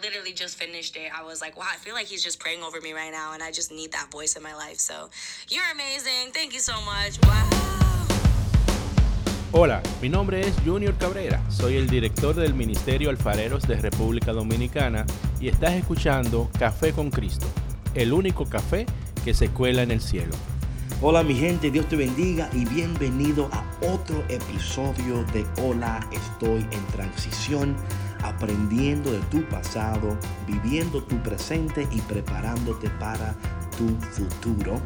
literally just finished it. I was like, wow, I feel like he's just praying over me right now, and I just need that voice in my life. So, you're amazing. Thank you so much. Wow. Hola, mi nombre es Junior Cabrera, soy el director del Ministerio Alfareros de República Dominicana y estás escuchando Café con Cristo, el único café que se cuela en el cielo. Hola mi gente, Dios te bendiga y bienvenido a otro episodio de Hola, estoy en transición aprendiendo de tu pasado, viviendo tu presente y preparándote para tu futuro.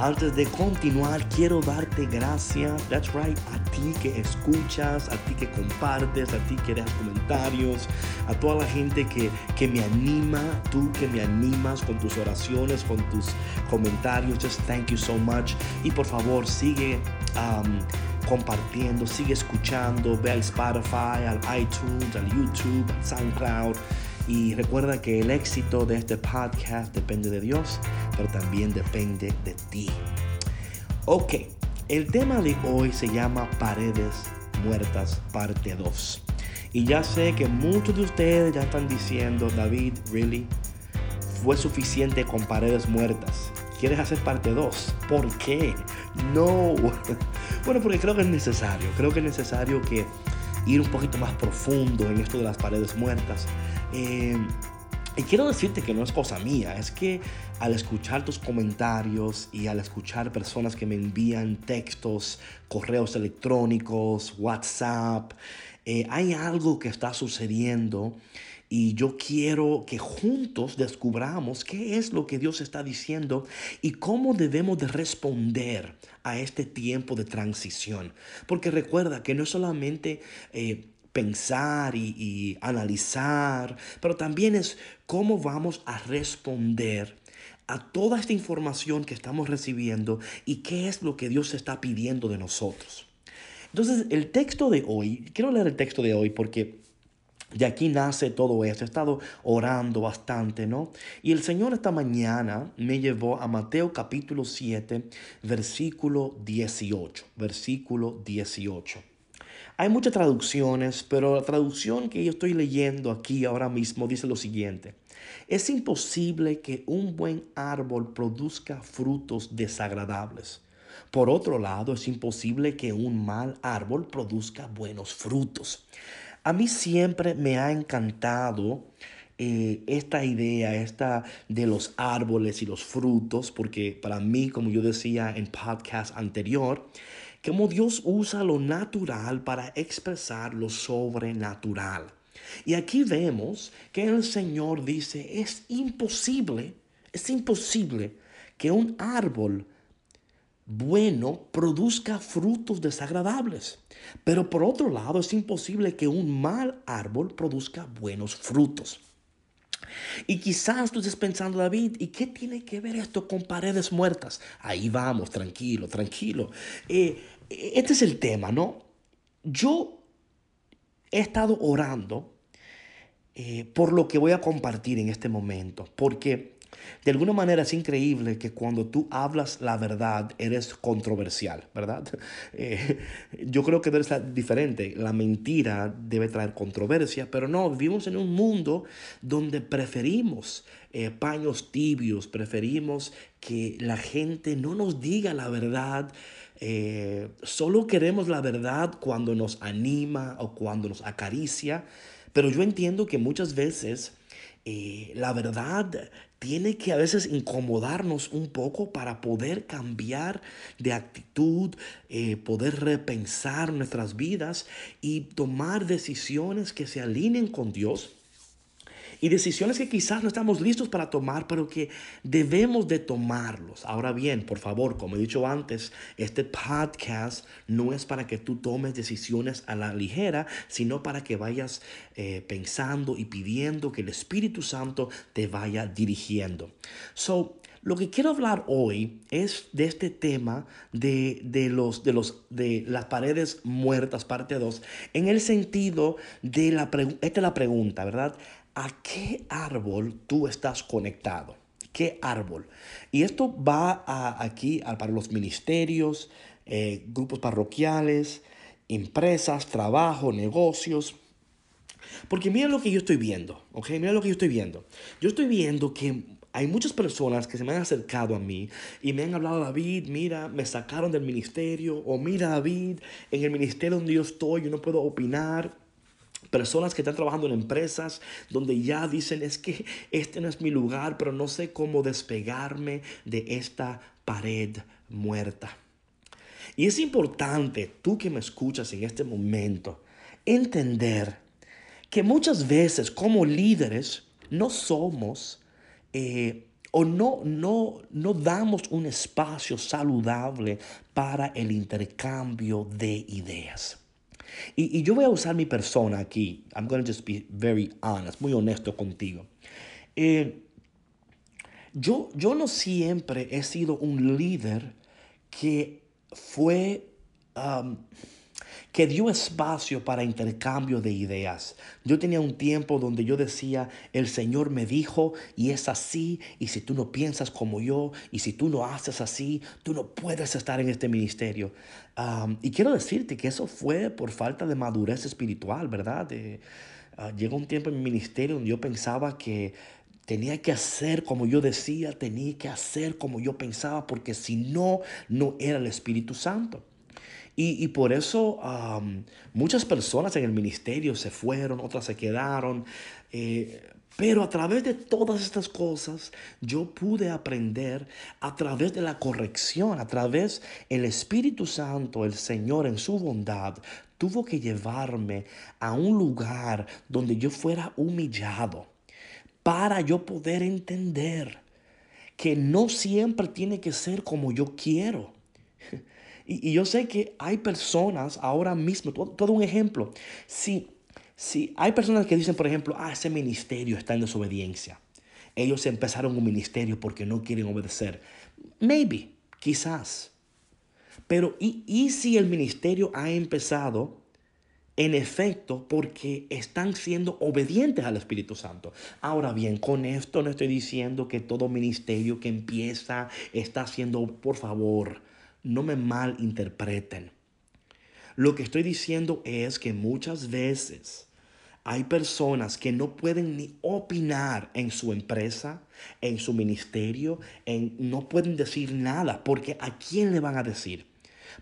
Antes de continuar, quiero darte gracias, that's right, a ti que escuchas, a ti que compartes, a ti que das comentarios, a toda la gente que, que me anima, tú que me animas con tus oraciones, con tus comentarios. Just thank you so much. Y por favor, sigue um, compartiendo, sigue escuchando, ve al Spotify, al iTunes, al YouTube, al SoundCloud. Y recuerda que el éxito de este podcast depende de Dios, pero también depende de ti. Ok, el tema de hoy se llama Paredes Muertas, parte 2. Y ya sé que muchos de ustedes ya están diciendo, David, ¿really? ¿Fue suficiente con paredes muertas? ¿Quieres hacer parte 2? ¿Por qué? No. Bueno, porque creo que es necesario. Creo que es necesario que ir un poquito más profundo en esto de las paredes muertas. Eh, y quiero decirte que no es cosa mía, es que al escuchar tus comentarios y al escuchar personas que me envían textos, correos electrónicos, WhatsApp, eh, hay algo que está sucediendo y yo quiero que juntos descubramos qué es lo que Dios está diciendo y cómo debemos de responder a este tiempo de transición. Porque recuerda que no solamente eh, pensar y, y analizar, pero también es cómo vamos a responder a toda esta información que estamos recibiendo y qué es lo que Dios está pidiendo de nosotros. Entonces, el texto de hoy, quiero leer el texto de hoy porque de aquí nace todo esto. He estado orando bastante, ¿no? Y el Señor esta mañana me llevó a Mateo capítulo 7, versículo 18. Versículo 18. Hay muchas traducciones, pero la traducción que yo estoy leyendo aquí ahora mismo dice lo siguiente. Es imposible que un buen árbol produzca frutos desagradables. Por otro lado, es imposible que un mal árbol produzca buenos frutos. A mí siempre me ha encantado eh, esta idea, esta de los árboles y los frutos, porque para mí, como yo decía en podcast anterior, como Dios usa lo natural para expresar lo sobrenatural. Y aquí vemos que el Señor dice, es imposible, es imposible que un árbol bueno produzca frutos desagradables. Pero por otro lado, es imposible que un mal árbol produzca buenos frutos. Y quizás tú estés pensando, David, ¿y qué tiene que ver esto con paredes muertas? Ahí vamos, tranquilo, tranquilo. Eh, este es el tema, ¿no? Yo he estado orando eh, por lo que voy a compartir en este momento, porque de alguna manera es increíble que cuando tú hablas la verdad eres controversial, ¿verdad? Eh, yo creo que debe ser diferente. La mentira debe traer controversia, pero no, vivimos en un mundo donde preferimos eh, paños tibios, preferimos que la gente no nos diga la verdad. Eh, solo queremos la verdad cuando nos anima o cuando nos acaricia, pero yo entiendo que muchas veces la verdad tiene que a veces incomodarnos un poco para poder cambiar de actitud, eh, poder repensar nuestras vidas y tomar decisiones que se alineen con Dios y decisiones que quizás no estamos listos para tomar, pero que debemos de tomarlos. Ahora bien, por favor, como he dicho antes, este podcast no es para que tú tomes decisiones a la ligera, sino para que vayas eh, pensando y pidiendo que el Espíritu Santo te vaya dirigiendo. So, lo que quiero hablar hoy es de este tema de, los, de, los, de las paredes muertas, parte 2, en el sentido de la, esta es la pregunta, ¿verdad? ¿A qué árbol tú estás conectado? ¿Qué árbol? Y esto va aquí para los ministerios, eh, grupos parroquiales, empresas, trabajo, negocios. Porque mira lo que yo estoy viendo, ¿ok? Mira lo que yo estoy viendo. Yo estoy viendo que hay muchas personas que se me han acercado a mí y me han hablado, David, mira, me sacaron del ministerio, o mira, David, en el ministerio donde yo estoy, yo no puedo opinar. Personas que están trabajando en empresas donde ya dicen, es que este no es mi lugar, pero no sé cómo despegarme de esta pared muerta. Y es importante, tú que me escuchas en este momento, entender que muchas veces como líderes no somos eh, o no, no, no damos un espacio saludable para el intercambio de ideas. Y, yo voy a usar mi persona aquí. I'm going to just be very honest, muy honesto contigo. Eh, yo, yo no siempre he sido un líder que fue um, que dio espacio para intercambio de ideas. Yo tenía un tiempo donde yo decía, el Señor me dijo y es así, y si tú no piensas como yo, y si tú no haces así, tú no puedes estar en este ministerio. y quiero decirte que eso fue por falta de madurez espiritual, ¿verdad? Ah, llegó un tiempo en mi ministerio donde yo pensaba que tenía que hacer como yo decía, tenía que hacer como yo pensaba, porque si no, no era el Espíritu Santo. Y, por eso muchas personas en el ministerio se fueron, otras se quedaron. Eh, pero a través de todas estas cosas yo pude aprender a través de la corrección, a través del Espíritu Santo, el Señor en su bondad, tuvo que llevarme a un lugar donde yo fuera humillado para yo poder entender que no siempre tiene que ser como yo quiero. Y, yo sé que hay personas ahora mismo, todo, un ejemplo, si, si hay personas que dicen, por ejemplo, ah, ese ministerio está en desobediencia. Ellos empezaron un ministerio porque no quieren obedecer. Maybe, quizás. Pero ¿y, y si el ministerio ha empezado en efecto porque están siendo obedientes al Espíritu Santo. Ahora bien, con esto no estoy diciendo que todo ministerio que empieza está haciendo, por favor, no me malinterpreten. Lo que estoy diciendo es que muchas veces hay personas que no pueden ni opinar en su empresa, en su ministerio, en, no pueden decir nada, porque ¿a quién le van a decir?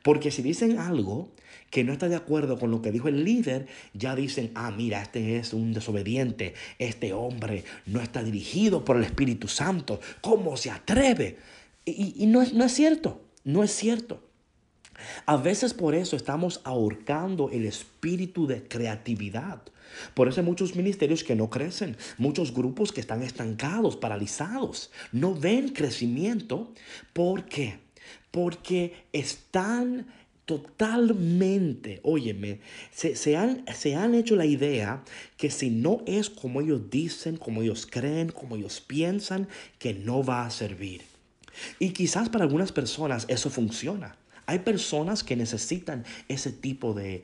Porque si dicen algo que no está de acuerdo con lo que dijo el líder, ya dicen, ah, mira, este es un desobediente, este hombre no está dirigido por el Espíritu Santo, ¿cómo se atreve? Y, no, no es cierto. No es cierto. A veces por eso estamos ahorcando el espíritu de creatividad. Por eso hay muchos ministerios que no crecen, muchos grupos que están estancados, paralizados, no ven crecimiento. ¿Por qué? Porque están totalmente, óyeme, se, han, se han hecho la idea que si no es como ellos dicen, como ellos creen, como ellos piensan, que no va a servir. Y quizás para algunas personas eso funciona. Hay personas que necesitan ese tipo de,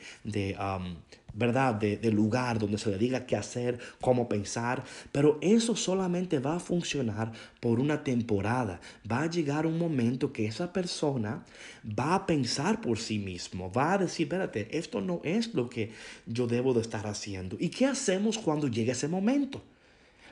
um, ¿verdad? De, de, lugar donde se le diga qué hacer, cómo pensar, pero eso solamente va a funcionar por una temporada. Va a llegar un momento que esa persona va a pensar por sí mismo, va a decir, espérate, esto no es lo que yo debo de estar haciendo. ¿Y qué hacemos cuando llegue ese momento?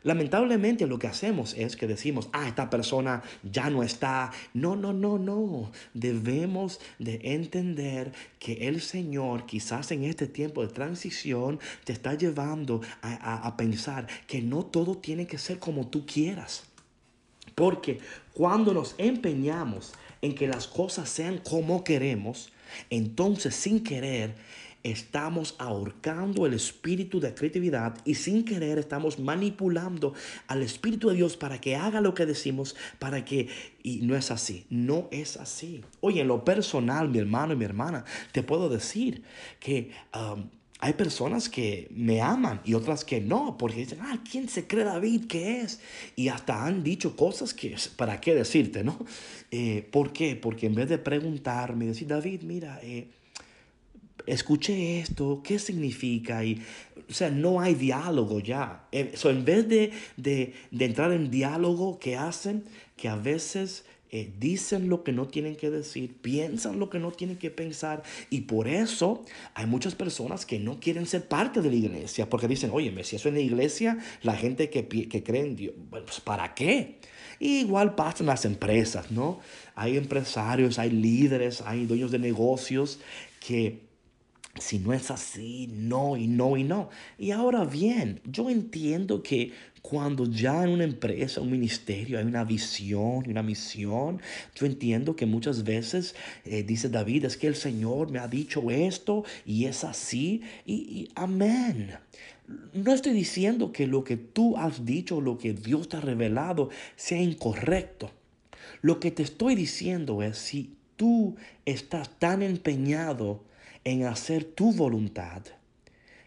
Lamentablemente lo que hacemos es que decimos, ah, esta persona ya no está. No, no, no, no. Debemos de entender que el Señor quizás en este tiempo de transición te está llevando a, a pensar que no todo tiene que ser como tú quieras. Porque cuando nos empeñamos en que las cosas sean como queremos, entonces sin querer estamos ahorcando el espíritu de creatividad y sin querer estamos manipulando al espíritu de Dios para que haga lo que decimos, para que... Y no es así, no es así. Oye, en lo personal, mi hermano y mi hermana, te puedo decir que... Um, hay personas que me aman y otras que no, porque dicen, ah, ¿quién se cree David que es? Y hasta han dicho cosas que, ¿para qué decirte, no? Eh, ¿Por qué? Porque en vez de preguntarme, decir, David, mira, eh, escuché esto, ¿qué significa? Y, o sea, no hay diálogo ya. So, en vez de, de, de, entrar en diálogo, ¿qué hacen? Que a veces eh, dicen lo que no tienen que decir, piensan lo que no tienen que pensar y por eso hay muchas personas que no quieren ser parte de la iglesia porque dicen, oye, si eso es la iglesia, la gente que, que cree en Dios, pues ¿para qué? igual pasa en las empresas, ¿no? Hay empresarios, hay líderes, hay dueños de negocios que si no es así, no y no y no. Y ahora bien, yo entiendo que cuando ya en una empresa, un ministerio, hay una visión, una misión, yo entiendo que muchas veces, eh, dice David, es que el Señor me ha dicho esto y es así y, y amén. No estoy diciendo que lo que tú has dicho, lo que Dios te ha revelado, sea incorrecto. Lo que te estoy diciendo es si tú estás tan empeñado en hacer tu voluntad,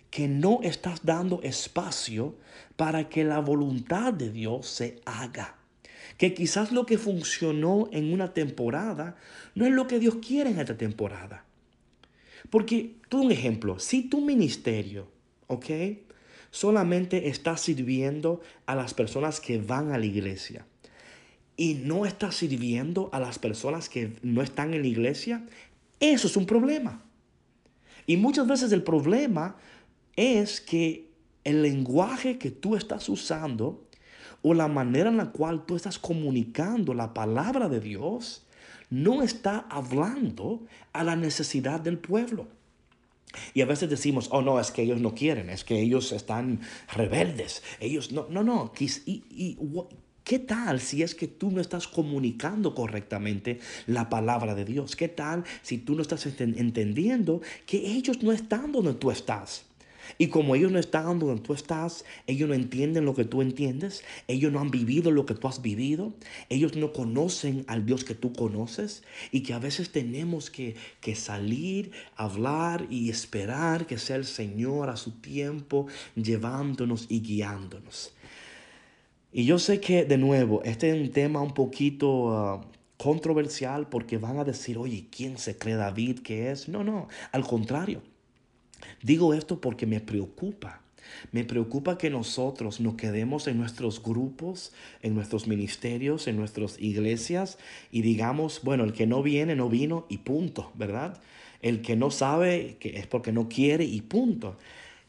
que no estás dando espacio para que la voluntad de Dios se haga. Que quizás lo que funcionó en una temporada no es lo que Dios quiere en esta temporada. Porque, todo un ejemplo, si tu ministerio, ¿ok? Solamente está sirviendo a las personas que van a la iglesia y no está sirviendo a las personas que no están en la iglesia, eso es un problema. Y muchas veces el problema es que el lenguaje que tú estás usando o la manera en la cual tú estás comunicando la palabra de Dios no está hablando a la necesidad del pueblo. Y a veces decimos, oh no, es que ellos no quieren, es que ellos están rebeldes, ellos no, no, no, y, ¿Qué tal si es que tú no estás comunicando correctamente la palabra de Dios? ¿Qué tal si tú no estás entendiendo que ellos no están donde tú estás? Y como ellos no están donde tú estás, ellos no entienden lo que tú entiendes, ellos no han vivido lo que tú has vivido, ellos no conocen al Dios que tú conoces y que a veces tenemos que, que salir, hablar y esperar que sea el Señor a su tiempo llevándonos y guiándonos. Y yo sé que, de nuevo, este es un tema un poquito ah, controversial porque van a decir, oye, ¿quién se cree David que es? No, no, al contrario. Digo esto porque me preocupa. Me preocupa que nosotros nos quedemos en nuestros grupos, en nuestros ministerios, en nuestras iglesias y digamos, bueno, el que no viene, no vino y punto, ¿verdad? El que no sabe que es porque no quiere y punto.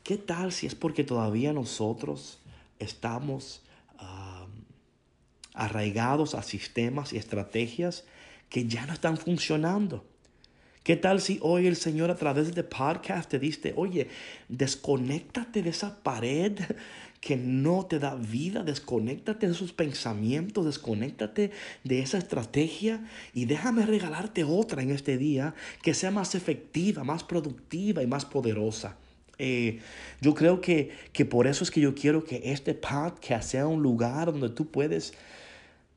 ¿Qué tal si es porque todavía nosotros estamos arraigados a sistemas y estrategias que ya no están funcionando. ¿Qué tal si hoy el Señor a través de este podcast te dice, oye, desconéctate de esa pared que no te da vida, desconéctate de esos pensamientos, desconéctate de esa estrategia y déjame regalarte otra en este día que sea más efectiva, más productiva y más poderosa? Eh, yo creo que, que por eso es que yo quiero que este podcast sea un lugar donde tú puedes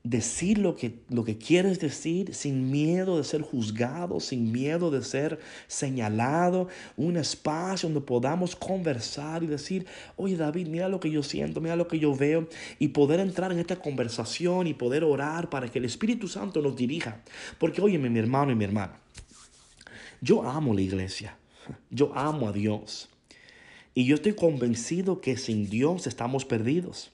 decir lo que, lo que quieres decir sin miedo de ser juzgado, sin miedo de ser señalado, un espacio donde podamos conversar y decir, oye David, mira lo que yo siento, mira lo que yo veo, y poder entrar en esta conversación y poder orar para que el Espíritu Santo nos dirija. Porque, oye, mi hermano y mi hermana, yo amo la iglesia, yo amo a Dios, y yo estoy convencido que sin Dios estamos perdidos.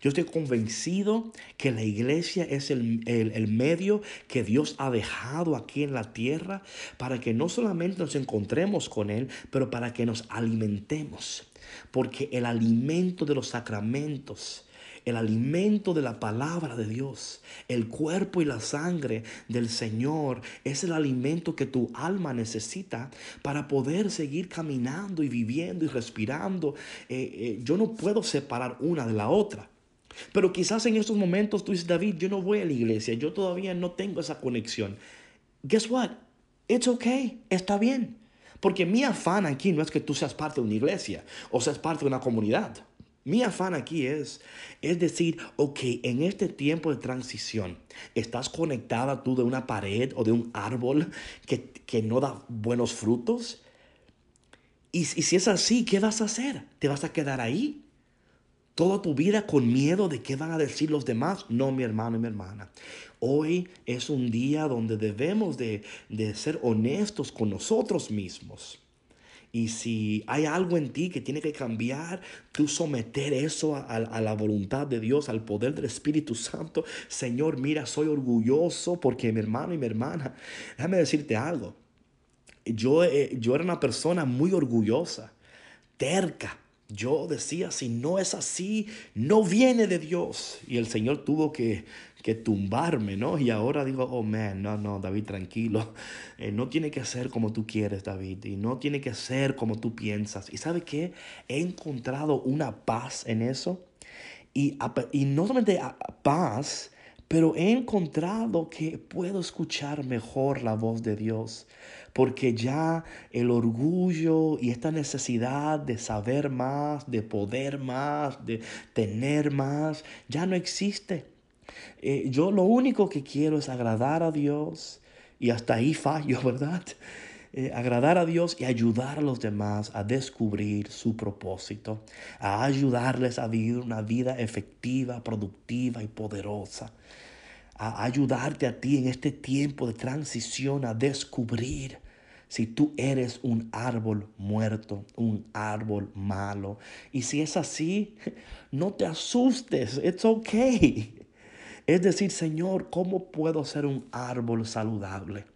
Yo estoy convencido que la iglesia es el, medio que Dios ha dejado aquí en la tierra para que no solamente nos encontremos con Él, pero para que nos alimentemos. Porque el alimento de los sacramentos, el alimento de la palabra de Dios, el cuerpo y la sangre del Señor es el alimento que tu alma necesita para poder seguir caminando y viviendo y respirando. Eh, eh, yo no puedo separar una de la otra. Pero quizás en estos momentos tú dices, David, yo no voy a la iglesia, yo todavía no tengo esa conexión. Guess what? It's okay, está bien. Porque mi afán aquí no es que tú seas parte de una iglesia o seas parte de una comunidad. Mi afán aquí es, es decir, ok, en este tiempo de transición, ¿estás conectada tú de una pared o de un árbol que, que no da buenos frutos? Y, y si es así, ¿qué vas a hacer? ¿Te vas a quedar ahí? toda tu vida con miedo de qué van a decir los demás. No, mi hermano y mi hermana. Hoy es un día donde debemos de, de ser honestos con nosotros mismos Y si hay algo en ti que tiene que cambiar, tú someter eso a, la voluntad de Dios, al poder del Espíritu Santo. Señor, mira, soy orgulloso porque mi hermano y mi hermana, déjame decirte algo. Yo, eh, yo era una persona muy orgullosa, terca. Yo decía, si no es así, no viene de Dios. Y el Señor tuvo que, que tumbarme, ¿no? Y ahora digo, oh, man, no, no, David, tranquilo. Eh, no tiene que ser como tú quieres, David. Y no tiene que ser como tú piensas. ¿Y sabe qué? He encontrado una paz en eso. Y, y no solamente paz, pero he encontrado que puedo escuchar mejor la voz de Dios porque ya el orgullo y esta necesidad de saber más, de poder más, de tener más, ya no existe. Eh, yo lo único que quiero es agradar a Dios y hasta ahí fallo, ¿verdad? Eh, agradar a Dios y ayudar a los demás a descubrir su propósito, a ayudarles a vivir una vida efectiva, productiva y poderosa a ayudarte a ti en este tiempo de transición a descubrir si tú eres un árbol muerto, un árbol malo. Y si es así, no te asustes, it's okay. Es decir, Señor, ¿cómo puedo ser un árbol saludable?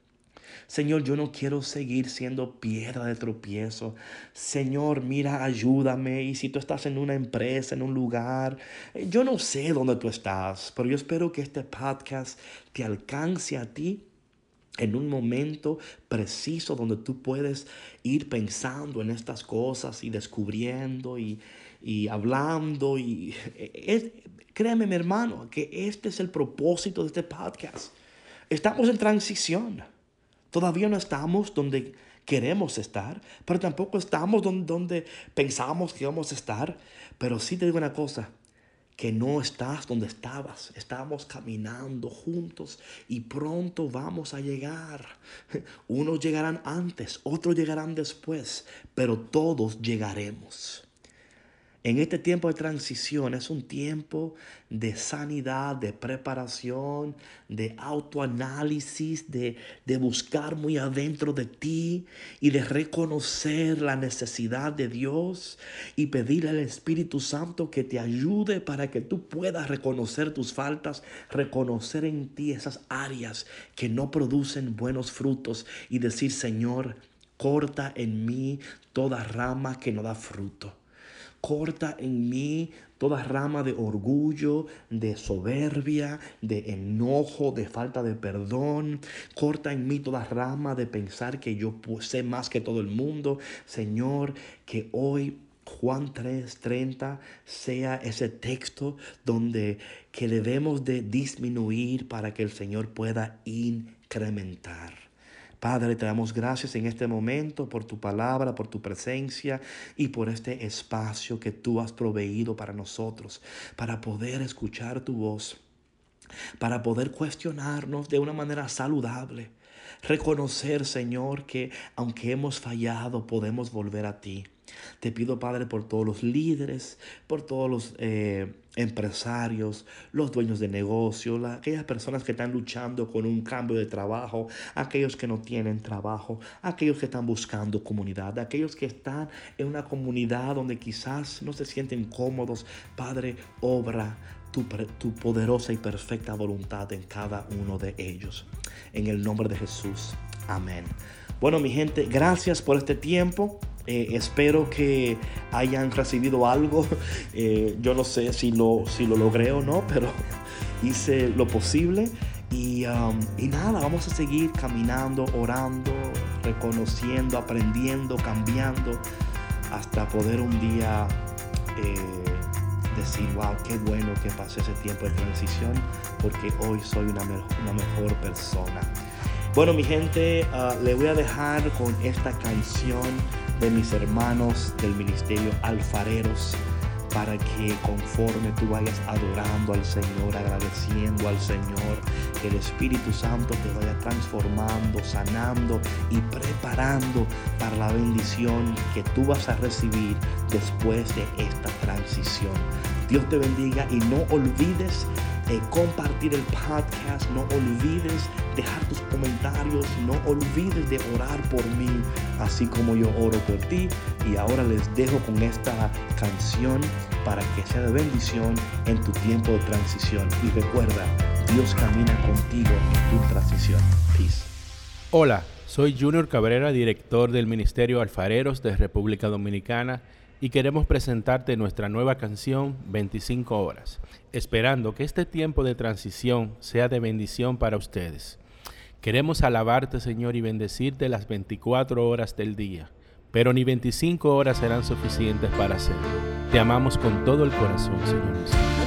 Señor, yo no quiero seguir siendo piedra de tropiezo. Señor, mira, ayúdame. Y si tú estás en una empresa, en un lugar, eh, yo no sé dónde tú estás, pero yo espero que este podcast te alcance a ti en un momento preciso donde tú puedes ir pensando en estas cosas y descubriendo y, hablando. Y créeme, mi hermano, que este es el propósito de este podcast. Estamos en transición. Todavía no estamos donde queremos estar, pero tampoco estamos donde, pensamos que vamos a estar. Pero sí te digo una cosa, que no estás donde estabas. Estamos caminando juntos y pronto vamos a llegar. Unos llegarán antes, otros llegarán después, pero todos llegaremos. En este tiempo de transición es un tiempo de sanidad, de preparación, de autoanálisis, de, de, buscar muy adentro de ti y de reconocer la necesidad de Dios y pedirle al Espíritu Santo que te ayude para que tú puedas reconocer tus faltas, reconocer en ti esas áreas que no producen buenos frutos y decir, Señor, corta en mí toda rama que no da fruto. Corta en mí toda rama de orgullo, de soberbia, de enojo, de falta de perdón. Corta en mí toda rama de pensar que yo sé más que todo el mundo. Señor, que hoy Juan 3:30 sea ese texto donde que debemos de disminuir para que el Señor pueda incrementar. Padre, te damos gracias en este momento por tu palabra, por tu presencia y por este espacio que tú has proveído para nosotros, para poder escuchar tu voz, para poder cuestionarnos de una manera saludable. Reconocer, Señor, que aunque hemos fallado, podemos volver a ti. Te pido, Padre, por todos los líderes, por todos los eh, empresarios, los dueños de negocio, aquellas personas que están luchando con un cambio de trabajo, aquellos que no tienen trabajo, aquellos que están buscando comunidad, aquellos que están en una comunidad donde quizás no se sienten cómodos. Padre, obra tu, poderosa y perfecta voluntad en cada uno de ellos. En el nombre de Jesús. Amén. Bueno, mi gente, gracias por este tiempo. Eh, espero que hayan recibido algo. Eh, yo no sé si lo, si lo logré o no, pero hice lo posible. Y, um, y, nada, vamos a seguir caminando, orando, reconociendo, aprendiendo, cambiando, hasta poder un día eh, decir, wow, qué bueno que pasé ese tiempo de transición, porque hoy soy una, mejor persona. Bueno, mi gente, uh, le voy a dejar con esta canción de mis hermanos del ministerio alfareros para que conforme tú vayas adorando al Señor, agradeciendo al Señor, que el Espíritu Santo te vaya transformando, sanando y preparando para la bendición que tú vas a recibir después de esta transición. Dios te bendiga y no olvides eh, compartir el podcast. No olvides dejar tus comentarios. No olvides de orar por mí, así como yo oro por ti. Y ahora les dejo con esta canción para que sea de bendición en tu tiempo de transición. Y recuerda, Dios camina contigo en tu transición. Peace. Hola, soy Junior Cabrera, director del Ministerio Alfareros de República Dominicana y queremos presentarte nuestra nueva canción 25 horas, esperando que este tiempo de transición sea de bendición para ustedes. Queremos alabarte, Señor, y bendecirte las 24 horas del día, pero ni 25 horas serán suficientes para hacerlo. Te amamos con todo el corazón, Señor.